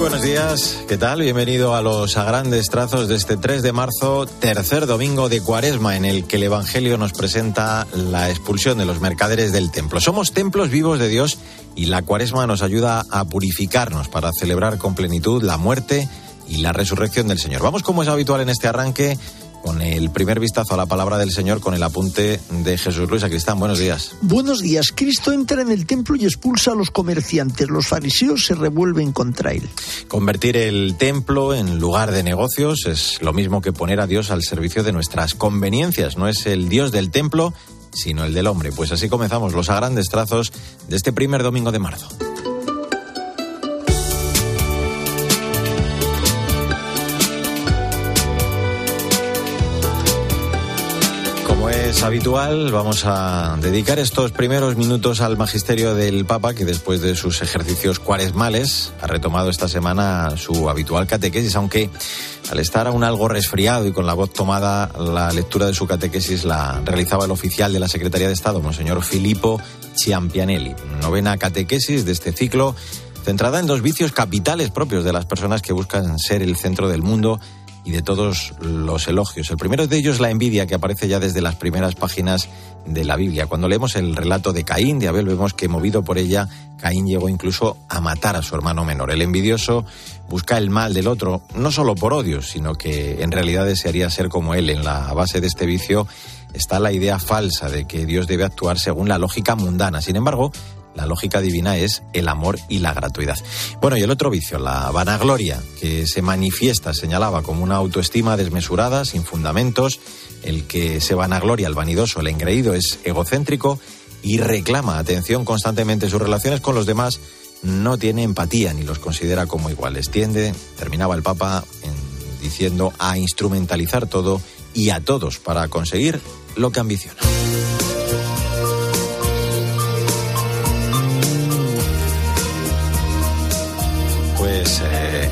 buenos días, ¿qué tal? Bienvenido a los a grandes trazos de este 3 de marzo, tercer domingo de Cuaresma, en el que el Evangelio nos presenta la expulsión de los mercaderes del templo. Somos templos vivos de Dios y la Cuaresma nos ayuda a purificarnos para celebrar con plenitud la muerte y la resurrección del Señor. Vamos, como es habitual en este arranque, con el primer vistazo a la palabra del Señor con el apunte de Jesús Luis Acristán. Buenos días. Buenos días. Cristo entra en el templo y expulsa a los comerciantes. Los fariseos se revuelven contra él. Convertir el templo en lugar de negocios es lo mismo que poner a Dios al servicio de nuestras conveniencias. No es el Dios del templo, sino el del hombre. Pues así comenzamos los a grandes trazos de este primer domingo de marzo. Habitual, vamos a dedicar estos primeros minutos al magisterio del Papa, que después de sus ejercicios cuaresmales ha retomado esta semana su habitual catequesis, aunque al estar aún algo resfriado y con la voz tomada, la lectura de su catequesis la realizaba el oficial de la Secretaría de Estado, Monseñor Filippo Ciampianelli. Novena catequesis de este ciclo, centrada en dos vicios capitales propios de las personas que buscan ser el centro del mundo y de todos los elogios. El primero de ellos la envidia que aparece ya desde las primeras páginas de la Biblia. Cuando leemos el relato de Caín, de Abel, vemos que movido por ella, Caín llegó incluso a matar a su hermano menor. El envidioso busca el mal del otro, no solo por odio, sino que en realidad desearía ser como él. En la base de este vicio está la idea falsa de que Dios debe actuar según la lógica mundana. Sin embargo, la lógica divina es el amor y la gratuidad. Bueno, y el otro vicio, la vanagloria, que se manifiesta, señalaba, como una autoestima desmesurada, sin fundamentos. El que se vanagloria, el vanidoso, el engreído, es egocéntrico y reclama atención constantemente. Sus relaciones con los demás no tiene empatía ni los considera como iguales. Tiende, terminaba el Papa diciendo, a instrumentalizar todo y a todos para conseguir lo que ambiciona.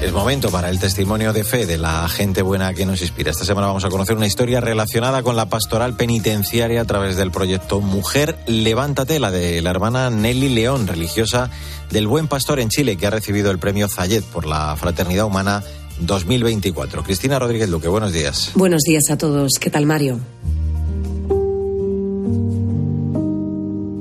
Es momento para el testimonio de fe de la gente buena que nos inspira. Esta semana vamos a conocer una historia relacionada con la pastoral penitenciaria a través del proyecto Mujer Levántate, la de la hermana Nelly León, religiosa del Buen Pastor en Chile, que ha recibido el premio Zayet por la Fraternidad Humana 2024. Cristina Rodríguez Luque, buenos días. Buenos días a todos. ¿Qué tal, Mario?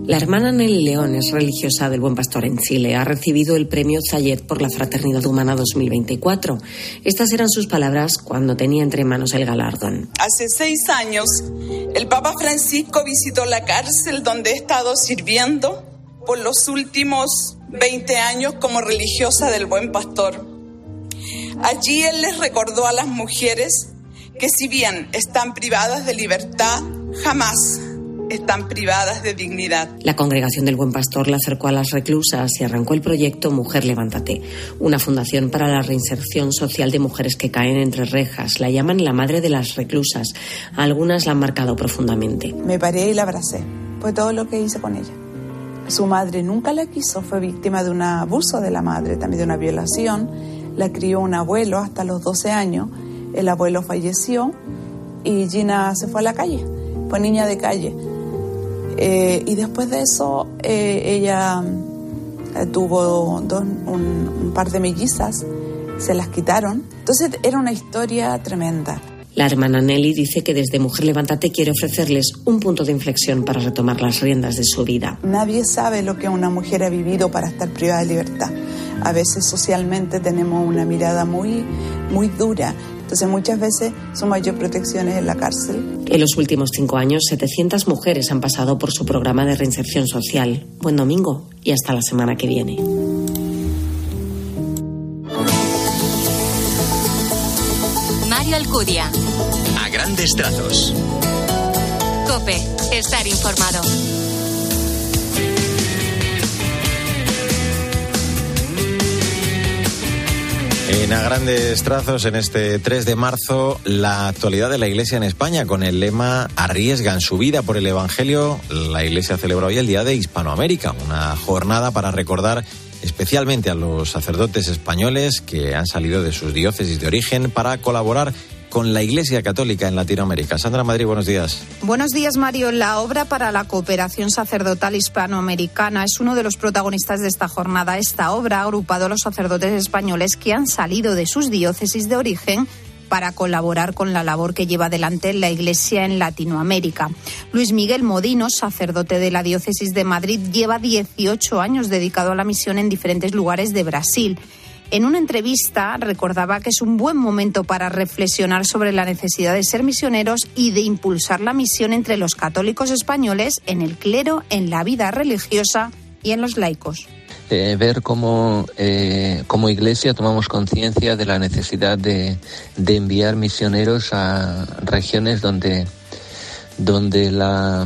La hermana Nelly León es religiosa del Buen Pastor en Chile. Ha recibido el premio Zayet por la Fraternidad Humana 2024. Estas eran sus palabras cuando tenía entre manos el galardón. Hace seis años, el Papa Francisco visitó la cárcel donde he estado sirviendo por los últimos 20 años como religiosa del Buen Pastor. Allí él les recordó a las mujeres que si bien están privadas de libertad, jamás están privadas de dignidad. La congregación del Buen Pastor la acercó a las reclusas y arrancó el proyecto Mujer Levántate, una fundación para la reinserción social de mujeres que caen entre rejas. La llaman la madre de las reclusas. algunas la han marcado profundamente. Me paré y la abracé. Fue todo lo que hice con ella. Su madre nunca la quiso, fue víctima de un abuso de la madre, también de una violación. La crió un abuelo hasta los 12 años. El abuelo falleció y Gina se fue a la calle. Fue niña de calle eh, y después de eso, eh, ella eh, tuvo un, par de mellizas, se las quitaron. Entonces era una historia tremenda. La hermana Nelly dice que desde Mujer Levántate quiere ofrecerles un punto de inflexión para retomar las riendas de su vida. Nadie sabe lo que una mujer ha vivido para estar privada de libertad. A veces socialmente tenemos una mirada muy, muy dura entonces muchas veces su mayor protección es en la cárcel. En los últimos cinco años, 700 mujeres han pasado por su programa de reinserción social. Buen domingo y hasta la semana que viene. Mario Alcudia. A grandes trazos. Cope, estar informado. En a grandes trazos, en este 3 de marzo, la actualidad de la Iglesia en España con el lema Arriesgan su vida por el Evangelio. La Iglesia celebra hoy el Día de Hispanoamérica, una jornada para recordar especialmente a los sacerdotes españoles que han salido de sus diócesis de origen para colaborar con la Iglesia Católica en Latinoamérica. Sandra Madrid, buenos días. Buenos días, Mario. La obra para la cooperación sacerdotal hispanoamericana es uno de los protagonistas de esta jornada. Esta obra ha agrupado a los sacerdotes españoles que han salido de sus diócesis de origen para colaborar con la labor que lleva adelante la Iglesia en Latinoamérica. Luis Miguel Modino, sacerdote de la Diócesis de Madrid, lleva 18 años dedicado a la misión en diferentes lugares de Brasil. En una entrevista recordaba que es un buen momento para reflexionar sobre la necesidad de ser misioneros y de impulsar la misión entre los católicos españoles en el clero, en la vida religiosa y en los laicos. Eh, ver cómo eh, iglesia tomamos conciencia de la necesidad de, de, enviar misioneros a regiones donde, donde la,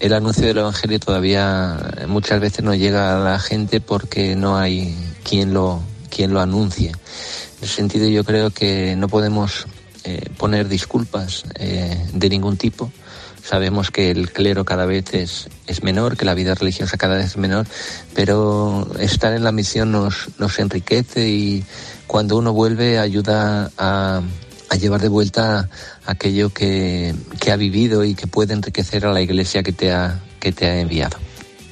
el anuncio del Evangelio todavía muchas veces no llega a la gente porque no hay quien lo, quien lo anuncie. En ese sentido yo creo que no podemos eh, poner disculpas eh, de ningún tipo. Sabemos que el clero cada vez es, es menor, que la vida religiosa cada vez es menor, pero estar en la misión nos, nos enriquece y cuando uno vuelve ayuda a, a llevar de vuelta aquello que, que, ha vivido y que puede enriquecer a la iglesia que te ha, que te ha enviado.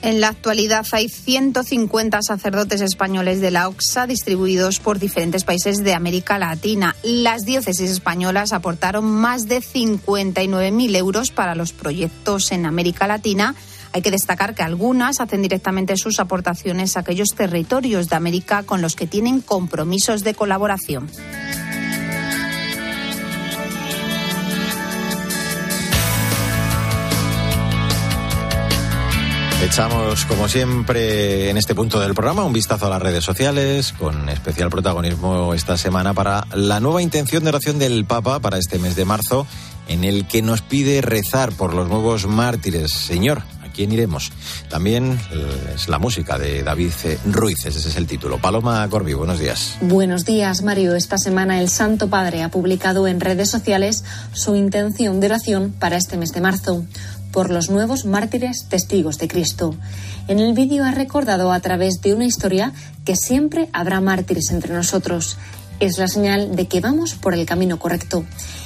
En la actualidad hay 150 sacerdotes españoles de la OXA distribuidos por diferentes países de América Latina. Las diócesis españolas aportaron más de 59.000 euros para los proyectos en América Latina. Hay que destacar que algunas hacen directamente sus aportaciones a aquellos territorios de América con los que tienen compromisos de colaboración. Echamos, como siempre, en este punto del programa un vistazo a las redes sociales, con especial protagonismo esta semana para la nueva intención de oración del Papa para este mes de marzo, en el que nos pide rezar por los nuevos mártires. Señor, ¿a quién iremos? También es la música de David Ruiz, ese es el título. Paloma Corbi, buenos días. Buenos días, Mario. Esta semana el Santo Padre ha publicado en redes sociales su intención de oración para este mes de marzo por los nuevos mártires testigos de Cristo. En el vídeo ha recordado a través de una historia que siempre habrá mártires entre nosotros. Es la señal de que vamos por el camino correcto.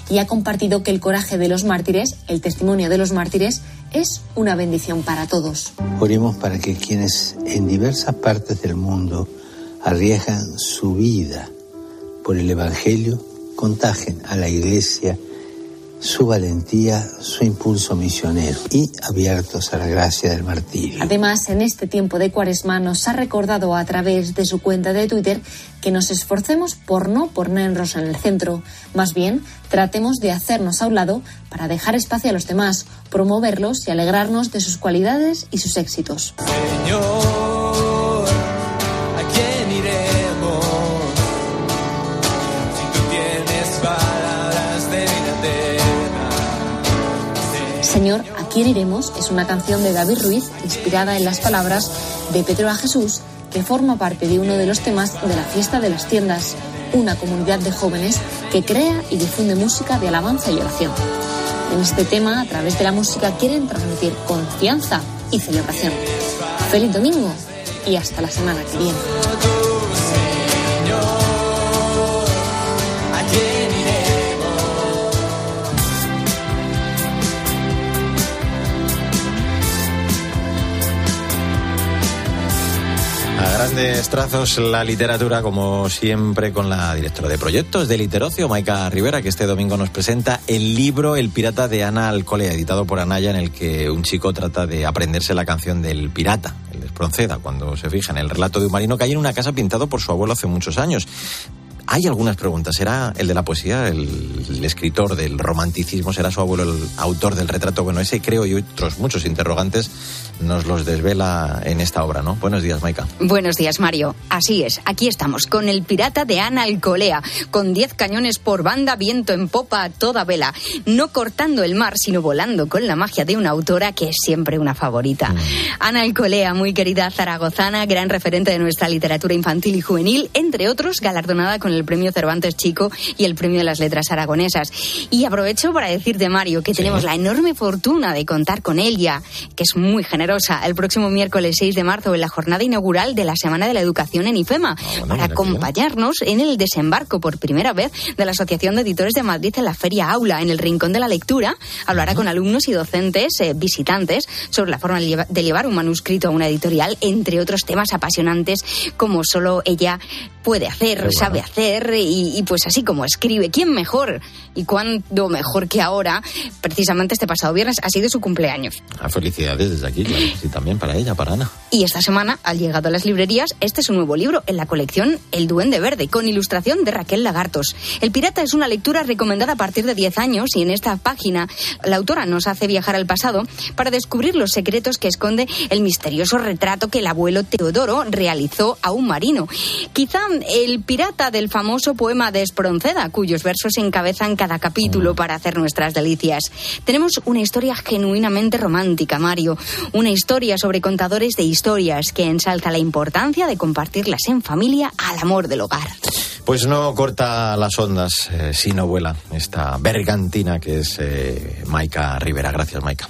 Y ha compartido que el coraje de los mártires, el testimonio de los mártires, es una bendición para todos. Oremos para que quienes en diversas partes del mundo arriesgan su vida por el Evangelio contagien a la Iglesia su valentía, su impulso misionero y abiertos a la gracia del martirio. Además, en este tiempo de cuaresma nos ha recordado a través de su cuenta de Twitter que nos esforcemos por no ponernos en el centro. Más bien, tratemos de hacernos a un lado para dejar espacio a los demás, promoverlos y alegrarnos de sus cualidades y sus éxitos. Señor, quién iremos? Es una canción de David Ruiz inspirada en las palabras de Pedro a Jesús que forma parte de uno de los temas de la fiesta de las tiendas, una comunidad de jóvenes que crea y difunde música de alabanza y oración. En este tema, a través de la música, quieren transmitir confianza y celebración. Feliz domingo y hasta la semana que viene. Grandes trazos la literatura, como siempre, con la directora de proyectos de Literocio, Maika Rivera, que este domingo nos presenta el libro El pirata de Ana Alcolea, editado por Anaya, en el que un chico trata de aprenderse la canción del pirata, el Espronceda, cuando se fija en el relato de un marino que hay en una casa pintado por su abuelo hace muchos años. Hay algunas preguntas. ¿Será el de la poesía, el, el, escritor del romanticismo? ¿Será su abuelo el autor del retrato? Bueno, ese creo y otros muchos interrogantes nos los desvela en esta obra, ¿no? Buenos días, Maika. Buenos días, Mario. Así es, aquí estamos, con el pirata de Ana Alcolea, con 10 cañones por banda, viento en popa a toda vela, no cortando el mar, sino volando con la magia de una autora que es siempre una favorita. Mm. Ana Alcolea, muy querida zaragozana, gran referente de nuestra literatura infantil y juvenil, entre otros, galardonada con con el premio Cervantes Chico y el premio de las letras aragonesas. Y aprovecho para decirte, Mario, que tenemos la enorme fortuna de contar con ella, que es muy generosa, el próximo miércoles 6 de marzo en la jornada inaugural de la Semana de la Educación en IFEMA, Ah, para acompañarnos en el desembarco por primera vez de la Asociación de Editores de Madrid en la Feria Aula, en el Rincón de la Lectura. Hablará con alumnos y docentes, eh, visitantes, sobre la forma de lleva- de llevar un manuscrito a una editorial, entre otros temas apasionantes como solo ella puede hacer, bueno. sabe hacer y, y pues así como escribe. ¿Quién mejor? Y cuándo mejor que ahora, precisamente este pasado viernes, ha sido su cumpleaños. Ah, felicidades desde aquí, claro. Sí, también para ella, para Ana. Y esta semana ha llegado a las librerías este es un nuevo libro en la colección El Duende Verde, con ilustración de Raquel Lagartos. El Pirata es una lectura recomendada a partir de 10 años y en esta página la autora nos hace viajar al pasado para descubrir los secretos que esconde el misterioso retrato que el abuelo Teodoro realizó a un marino. Quizá el pirata del famoso poema de Espronceda, cuyos versos encabezan cada capítulo para hacer nuestras delicias. Tenemos una historia genuinamente romántica, Mario. Una historia sobre contadores de historias que ensalza la importancia de compartirlas en familia al amor del hogar. Pues no corta las ondas, eh, sino vuela esta bergantina que es eh, Maika Rivera. Gracias, Maika.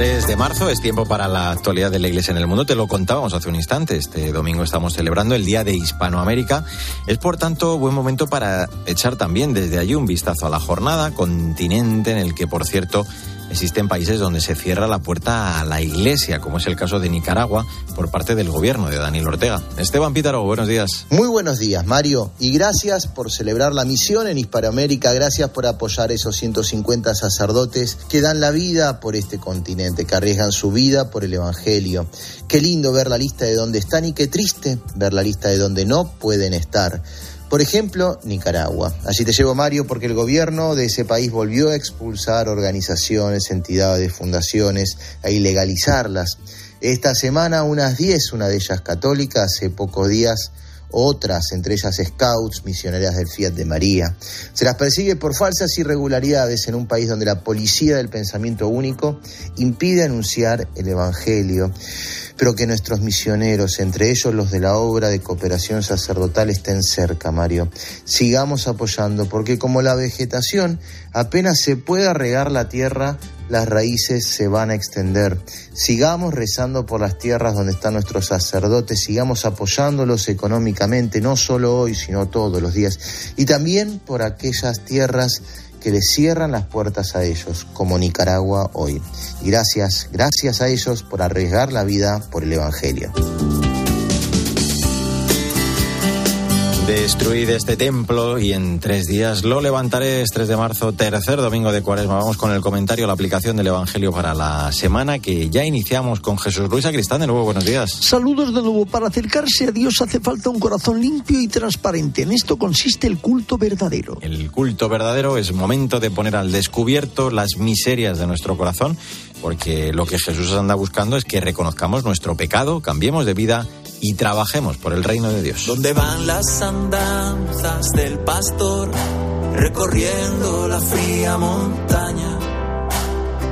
...3 de marzo es tiempo para la actualidad de la Iglesia en el mundo. Te lo contábamos hace un instante. Este domingo estamos celebrando el Día de Hispanoamérica. Es por tanto buen momento para echar también desde allí un vistazo a la jornada, continente en el que, por cierto, existen países donde se cierra la puerta a la Iglesia, como es el caso de Nicaragua, por parte del gobierno de Daniel Ortega. Esteban Pítaro, buenos días. Muy buenos días, Mario, y gracias por celebrar la misión en Hispanoamérica, gracias por apoyar a esos 150 sacerdotes que dan la vida por este continente, que arriesgan su vida por el Evangelio. Qué lindo ver la lista de dónde están y qué triste ver la lista de dónde no pueden estar. Por ejemplo, Nicaragua. Allí te llevo, Mario, porque el gobierno de ese país volvió a expulsar organizaciones, entidades, fundaciones, a ilegalizarlas. Esta semana unas 10, una de ellas católica, hace pocos días otras, entre ellas scouts, misioneras del Fiat de María. Se las persigue por falsas irregularidades en un país donde la policía del pensamiento único impide anunciar el Evangelio, pero que nuestros misioneros, entre ellos los de la obra de cooperación sacerdotal, estén cerca, Mario. Sigamos apoyando, porque como la vegetación apenas se pueda regar la tierra, las raíces se van a extender. Sigamos rezando por las tierras donde están nuestros sacerdotes, sigamos apoyándolos económicamente, no solo hoy, sino todos los días, y también por aquellas tierras que les cierran las puertas a ellos, como Nicaragua hoy. Y gracias, gracias a ellos por arriesgar la vida por el Evangelio. Destruid este templo y en tres días lo levantaré. Es 3 de marzo, tercer domingo de cuaresma. Vamos con el comentario, la aplicación del Evangelio para la semana que ya iniciamos con Jesús Luis Acristán. De nuevo, buenos días. Saludos de nuevo. Para acercarse a Dios hace falta un corazón limpio y transparente. En esto consiste el culto verdadero. El culto verdadero es momento de poner al descubierto las miserias de nuestro corazón, porque lo que Jesús anda buscando es que reconozcamos nuestro pecado, cambiemos de vida y trabajemos por el reino de Dios. ¿Dónde van las andanzas del pastor recorriendo la fría montaña,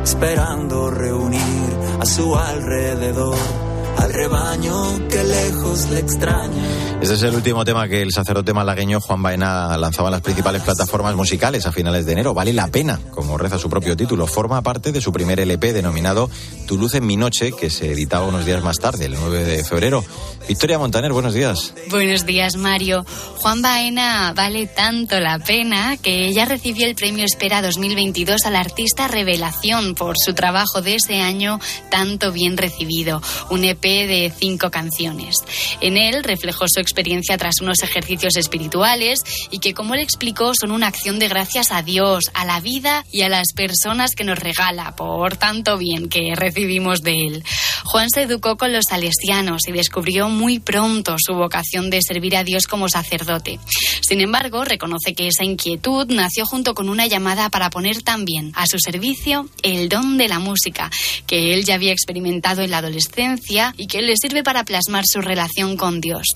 esperando reunir a su alrededor al rebaño que lejos le extraña? Este es el último tema que el sacerdote malagueño Juan Baena lanzaba en las principales plataformas musicales a finales de enero. Vale la pena, como reza su propio título. Forma parte de su primer LP denominado Tu luz en mi noche, que se editaba unos días más tarde, el 9 de febrero. Victoria Montaner, buenos días. Buenos días, Mario. Juan Baena vale tanto la pena que ella recibió el premio Espera 2022 al artista Revelación por su trabajo de ese año tanto bien recibido. Un EP de cinco canciones. En él reflejó su experiencia tras unos ejercicios espirituales y que, como le explicó, son una acción de gracias a Dios, a la vida y a las personas que nos regala por tanto bien que recibimos de él. Juan se educó con los salesianos y descubrió muy pronto su vocación de servir a Dios como sacerdote. Sin embargo, reconoce que esa inquietud nació junto con una llamada para poner también a su servicio el don de la música, que él ya había experimentado en la adolescencia y que le sirve para plasmar su relación con Dios.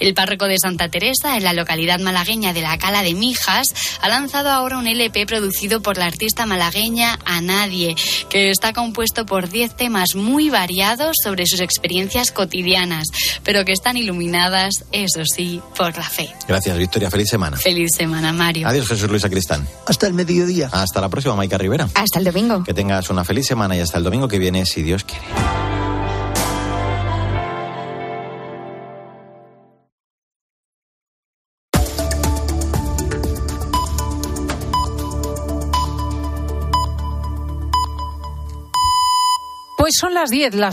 El párroco de Santa Teresa, en la localidad malagueña de la Cala de Mijas, ha lanzado ahora un LP producido por la artista malagueña A Nadie, que está compuesto por 10 temas muy variados sobre sus experiencias cotidianas, pero que están iluminadas, eso sí, por la fe. Gracias, Victoria. Feliz semana. Feliz semana, Mario. Adiós, Jesús Luis Acristán. Hasta el mediodía. Hasta la próxima, Maica Rivera. Hasta el domingo. Que tengas una feliz semana y hasta el domingo que viene, si Dios quiere. Son las 10, las